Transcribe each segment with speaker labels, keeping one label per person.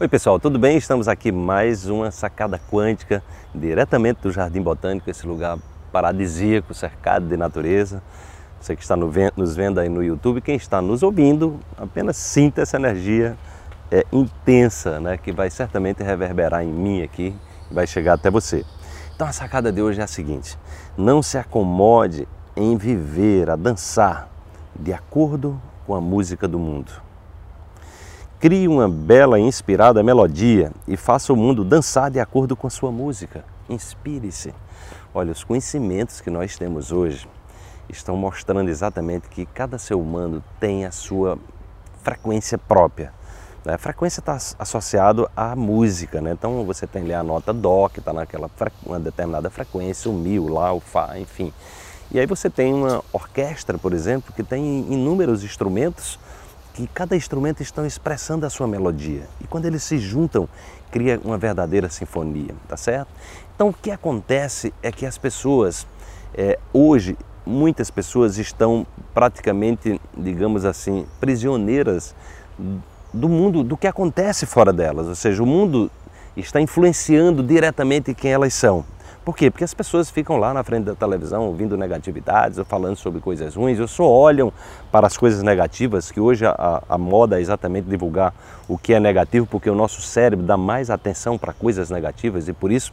Speaker 1: Oi pessoal, tudo bem? Estamos aqui mais uma sacada quântica diretamente do Jardim Botânico, esse lugar paradisíaco, cercado de natureza. Você que está nos vendo aí no YouTube, quem está nos ouvindo, apenas sinta essa energia é, intensa, né, que vai certamente reverberar em mim aqui e vai chegar até você. Então a sacada de hoje é a seguinte: não se acomode em viver, a dançar de acordo com a música do mundo. Crie uma bela e inspirada melodia e faça o mundo dançar de acordo com a sua música. Inspire-se. Olha, os conhecimentos que nós temos hoje estão mostrando exatamente que cada ser humano tem a sua frequência própria. Né? A frequência está associado à música, né? então você tem ali a nota Dó, que está naquela uma determinada frequência, o Mi, o Lá, o Fá, enfim. E aí você tem uma orquestra, por exemplo, que tem inúmeros instrumentos que cada instrumento estão expressando a sua melodia. E quando eles se juntam, cria uma verdadeira sinfonia, tá certo? Então o que acontece é que as pessoas, é, hoje, muitas pessoas estão praticamente, digamos assim, prisioneiras do mundo, do que acontece fora delas. Ou seja, o mundo está influenciando diretamente quem elas são. Por quê? Porque as pessoas ficam lá na frente da televisão ouvindo negatividades ou falando sobre coisas ruins, ou só olham para as coisas negativas, que hoje a, a, moda é exatamente divulgar o que é negativo, porque o nosso cérebro dá mais atenção para coisas negativas e por isso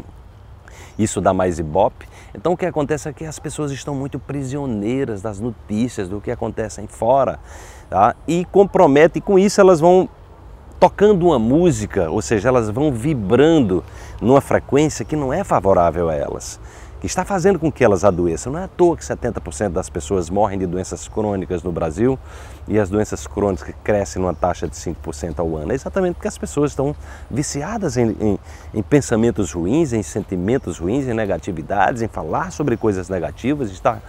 Speaker 1: isso dá mais ibope. Então o que acontece é que as pessoas estão muito prisioneiras das notícias, do que acontece em fora, tá? e compromete, e com isso elas vão tocando uma música, ou seja, elas vão vibrando numa frequência que não é favorável a elas, que está fazendo com que elas adoeçam. Não é à toa que 70% das pessoas morrem de doenças crônicas no Brasil e as doenças crônicas crescem numa taxa de 5% ao ano. É exatamente porque as pessoas estão viciadas em, em, em pensamentos ruins, em sentimentos ruins, em negatividades, em falar sobre coisas negativas, estar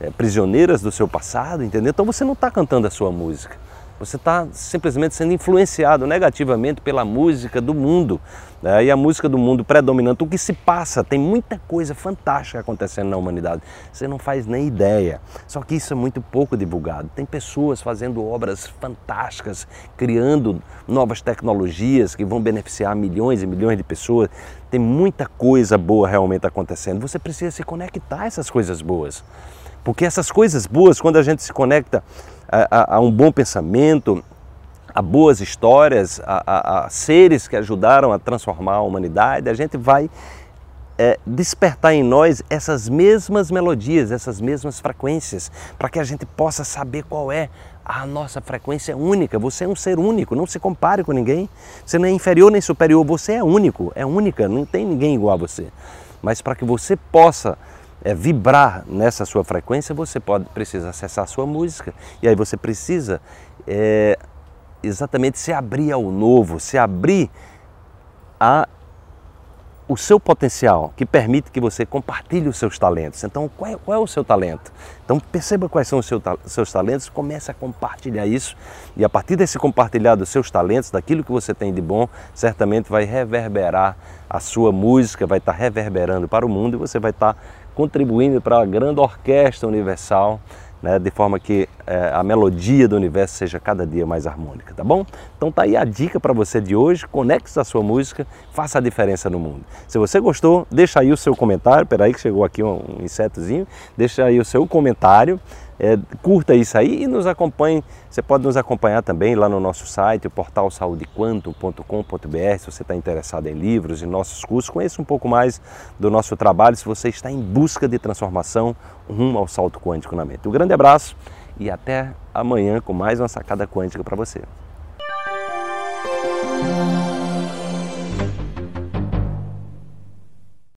Speaker 1: é, prisioneiras do seu passado, entendeu? Então você não está cantando a sua música. Você está simplesmente sendo influenciado negativamente pela música do mundo. Né? E a música do mundo predominante, o que se passa, tem muita coisa fantástica acontecendo na humanidade. Você não faz nem ideia. Só que isso é muito pouco divulgado. Tem pessoas fazendo obras fantásticas, criando novas tecnologias que vão beneficiar milhões e milhões de pessoas. Tem muita coisa boa realmente acontecendo. Você precisa se conectar a essas coisas boas. Porque essas coisas boas, quando a gente se conecta a, a, a um bom pensamento, a boas histórias, a, a, seres que ajudaram a transformar a humanidade, a gente vai é, despertar em nós essas mesmas melodias, essas mesmas frequências, para que a gente possa saber qual é a nossa frequência única. Você é um ser único, não se compare com ninguém. Você não é inferior nem superior, você é único, é única, não tem ninguém igual a você. Mas para que você possa é, vibrar nessa sua frequência, você pode precisa acessar a sua música e aí você precisa é, exatamente se abrir ao novo, se abrir a o seu potencial, que permite que você compartilhe os seus talentos. Então, qual é, qual é o seu talento? Então, perceba quais são os seu, seus talentos, comece a compartilhar isso e a partir desse compartilhar dos seus talentos, daquilo que você tem de bom, certamente vai reverberar a sua música, vai estar reverberando para o mundo e você vai estar contribuindo para a grande orquestra universal né, de forma que é, a melodia do universo seja cada dia mais harmônica, tá bom? Então tá aí a dica para você de hoje, conecte a sua música, faça a diferença no mundo. Se você gostou, deixa aí o seu comentário, peraí que chegou aqui um, um insetozinho, deixa aí o seu comentário, é, curta isso aí e nos acompanhe. Você pode nos acompanhar também lá no nosso site, o portal saudequanto.com.br, se você está interessado em livros e nossos cursos. Conheça um pouco mais do nosso trabalho se você está em busca de transformação rumo ao salto quântico na mente. Um grande abraço e até amanhã com mais uma sacada quântica para você.